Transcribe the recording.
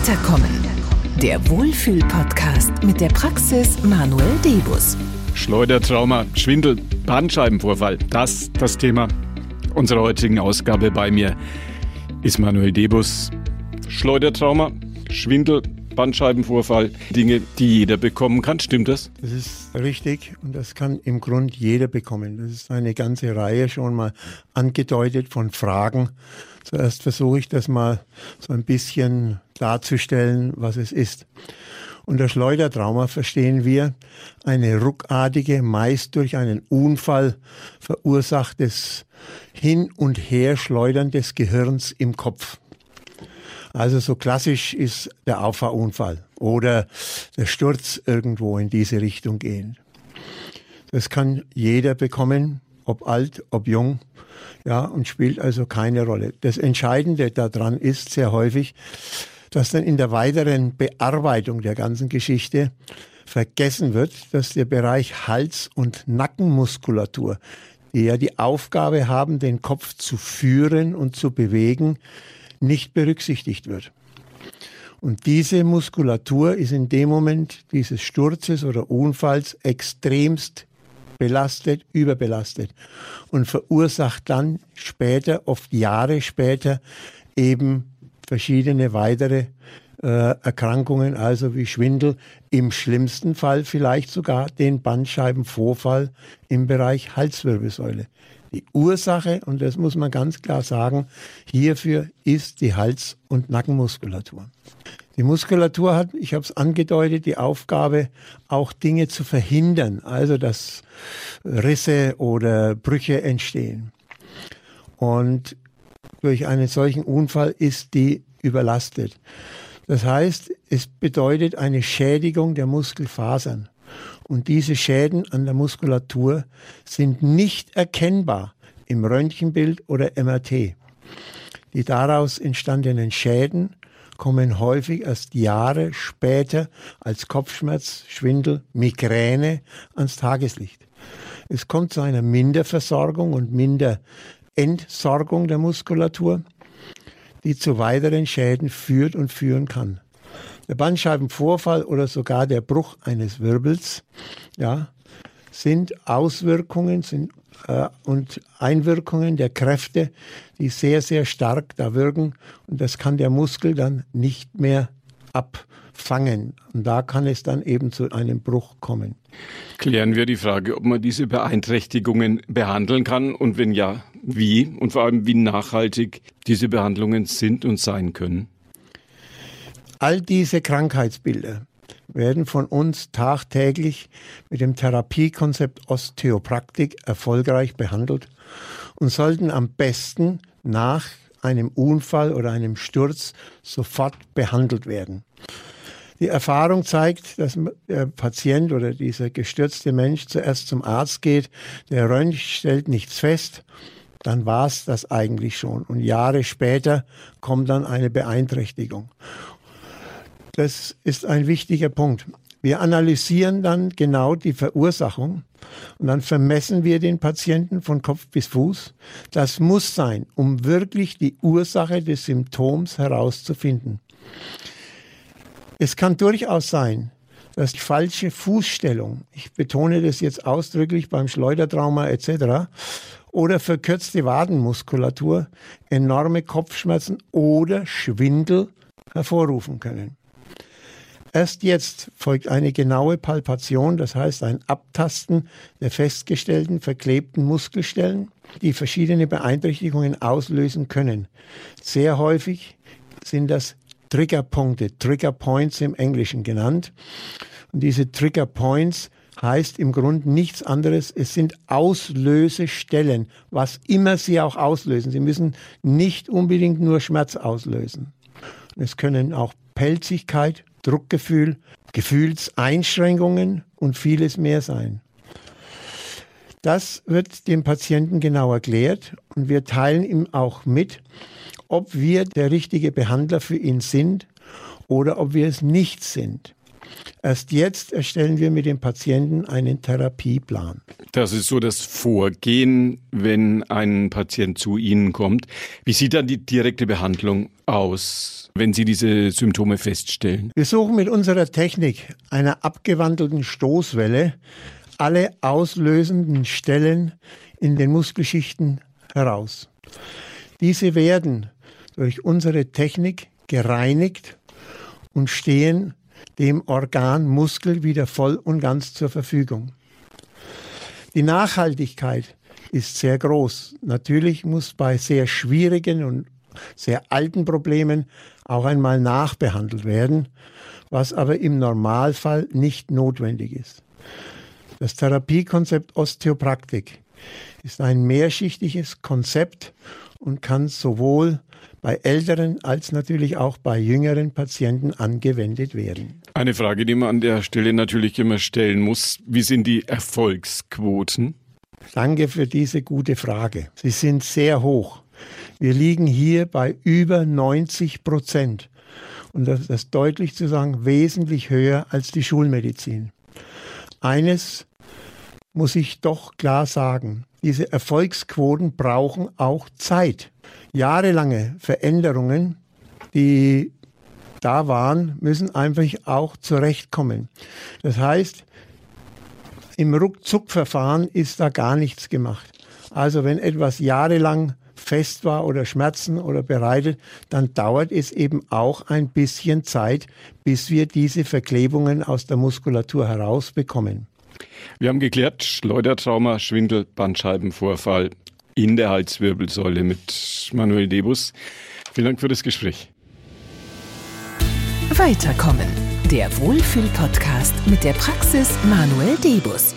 Weiterkommen. Der Wohlfühl-Podcast mit der Praxis Manuel Debus. Schleudertrauma, Schwindel, Bandscheibenvorfall. Das das Thema unserer heutigen Ausgabe bei mir ist Manuel Debus. Schleudertrauma, Schwindel, Bandscheibenvorfall, Dinge, die jeder bekommen kann. Stimmt das? Das ist richtig und das kann im Grund jeder bekommen. Das ist eine ganze Reihe schon mal angedeutet von Fragen. Zuerst versuche ich das mal so ein bisschen darzustellen, was es ist. Unter Schleudertrauma verstehen wir eine ruckartige, meist durch einen Unfall verursachtes Hin- und Herschleudern des Gehirns im Kopf. Also so klassisch ist der Auffahrunfall oder der Sturz irgendwo in diese Richtung gehen. Das kann jeder bekommen, ob alt, ob jung, ja, und spielt also keine Rolle. Das Entscheidende daran ist sehr häufig, dass dann in der weiteren Bearbeitung der ganzen Geschichte vergessen wird, dass der Bereich Hals- und Nackenmuskulatur, die ja die Aufgabe haben, den Kopf zu führen und zu bewegen, nicht berücksichtigt wird. Und diese Muskulatur ist in dem Moment dieses Sturzes oder Unfalls extremst belastet, überbelastet und verursacht dann später, oft Jahre später, eben verschiedene weitere äh, Erkrankungen, also wie Schwindel, im schlimmsten Fall vielleicht sogar den Bandscheibenvorfall im Bereich Halswirbelsäule. Die Ursache, und das muss man ganz klar sagen, hierfür ist die Hals- und Nackenmuskulatur. Die Muskulatur hat, ich habe es angedeutet, die Aufgabe, auch Dinge zu verhindern, also dass Risse oder Brüche entstehen. Und durch einen solchen Unfall ist die überlastet. Das heißt, es bedeutet eine Schädigung der Muskelfasern. Und diese Schäden an der Muskulatur sind nicht erkennbar im Röntgenbild oder MRT. Die daraus entstandenen Schäden kommen häufig erst Jahre später als Kopfschmerz, Schwindel, Migräne ans Tageslicht. Es kommt zu einer Minderversorgung und Minderentsorgung der Muskulatur, die zu weiteren Schäden führt und führen kann der Bandscheibenvorfall oder sogar der Bruch eines Wirbels, ja, sind Auswirkungen sind, äh, und Einwirkungen der Kräfte, die sehr, sehr stark da wirken. Und das kann der Muskel dann nicht mehr abfangen. Und da kann es dann eben zu einem Bruch kommen. Klären wir die Frage, ob man diese Beeinträchtigungen behandeln kann und wenn ja, wie und vor allem wie nachhaltig diese Behandlungen sind und sein können. All diese Krankheitsbilder werden von uns tagtäglich mit dem Therapiekonzept Osteopraktik erfolgreich behandelt und sollten am besten nach einem Unfall oder einem Sturz sofort behandelt werden. Die Erfahrung zeigt, dass der Patient oder dieser gestürzte Mensch zuerst zum Arzt geht, der Röntgen stellt nichts fest, dann war es das eigentlich schon. Und Jahre später kommt dann eine Beeinträchtigung. Das ist ein wichtiger Punkt. Wir analysieren dann genau die Verursachung und dann vermessen wir den Patienten von Kopf bis Fuß. Das muss sein, um wirklich die Ursache des Symptoms herauszufinden. Es kann durchaus sein, dass falsche Fußstellung, ich betone das jetzt ausdrücklich beim Schleudertrauma etc., oder verkürzte Wadenmuskulatur enorme Kopfschmerzen oder Schwindel hervorrufen können. Erst jetzt folgt eine genaue Palpation, das heißt ein Abtasten der festgestellten verklebten Muskelstellen, die verschiedene Beeinträchtigungen auslösen können. Sehr häufig sind das Triggerpunkte, Trigger Points im Englischen genannt. Und diese Trigger Points heißt im Grunde nichts anderes. Es sind Auslösestellen, was immer sie auch auslösen. Sie müssen nicht unbedingt nur Schmerz auslösen. Es können auch Pelzigkeit, Druckgefühl, Gefühlseinschränkungen und vieles mehr sein. Das wird dem Patienten genau erklärt und wir teilen ihm auch mit, ob wir der richtige Behandler für ihn sind oder ob wir es nicht sind. Erst jetzt erstellen wir mit dem Patienten einen Therapieplan. Das ist so das Vorgehen, wenn ein Patient zu Ihnen kommt. Wie sieht dann die direkte Behandlung aus, wenn Sie diese Symptome feststellen? Wir suchen mit unserer Technik einer abgewandelten Stoßwelle alle auslösenden Stellen in den Muskelschichten heraus. Diese werden durch unsere Technik gereinigt und stehen dem Organ Muskel wieder voll und ganz zur Verfügung. Die Nachhaltigkeit ist sehr groß. Natürlich muss bei sehr schwierigen und sehr alten Problemen auch einmal nachbehandelt werden, was aber im Normalfall nicht notwendig ist. Das Therapiekonzept Osteopraktik ist ein mehrschichtiges Konzept und kann sowohl bei älteren als natürlich auch bei jüngeren Patienten angewendet werden. Eine Frage, die man an der Stelle natürlich immer stellen muss, wie sind die Erfolgsquoten? Danke für diese gute Frage. Sie sind sehr hoch. Wir liegen hier bei über 90 Prozent. Und das ist deutlich zu sagen, wesentlich höher als die Schulmedizin. Eines muss ich doch klar sagen. Diese Erfolgsquoten brauchen auch Zeit. Jahrelange Veränderungen, die da waren, müssen einfach auch zurechtkommen. Das heißt, im Ruckzuckverfahren ist da gar nichts gemacht. Also wenn etwas jahrelang fest war oder Schmerzen oder bereitet, dann dauert es eben auch ein bisschen Zeit, bis wir diese Verklebungen aus der Muskulatur herausbekommen. Wir haben geklärt, Schleudertrauma, Schwindel, Bandscheibenvorfall in der Halswirbelsäule mit Manuel Debus. Vielen Dank für das Gespräch. Weiterkommen. Der Wohlfühl-Podcast mit der Praxis Manuel Debus.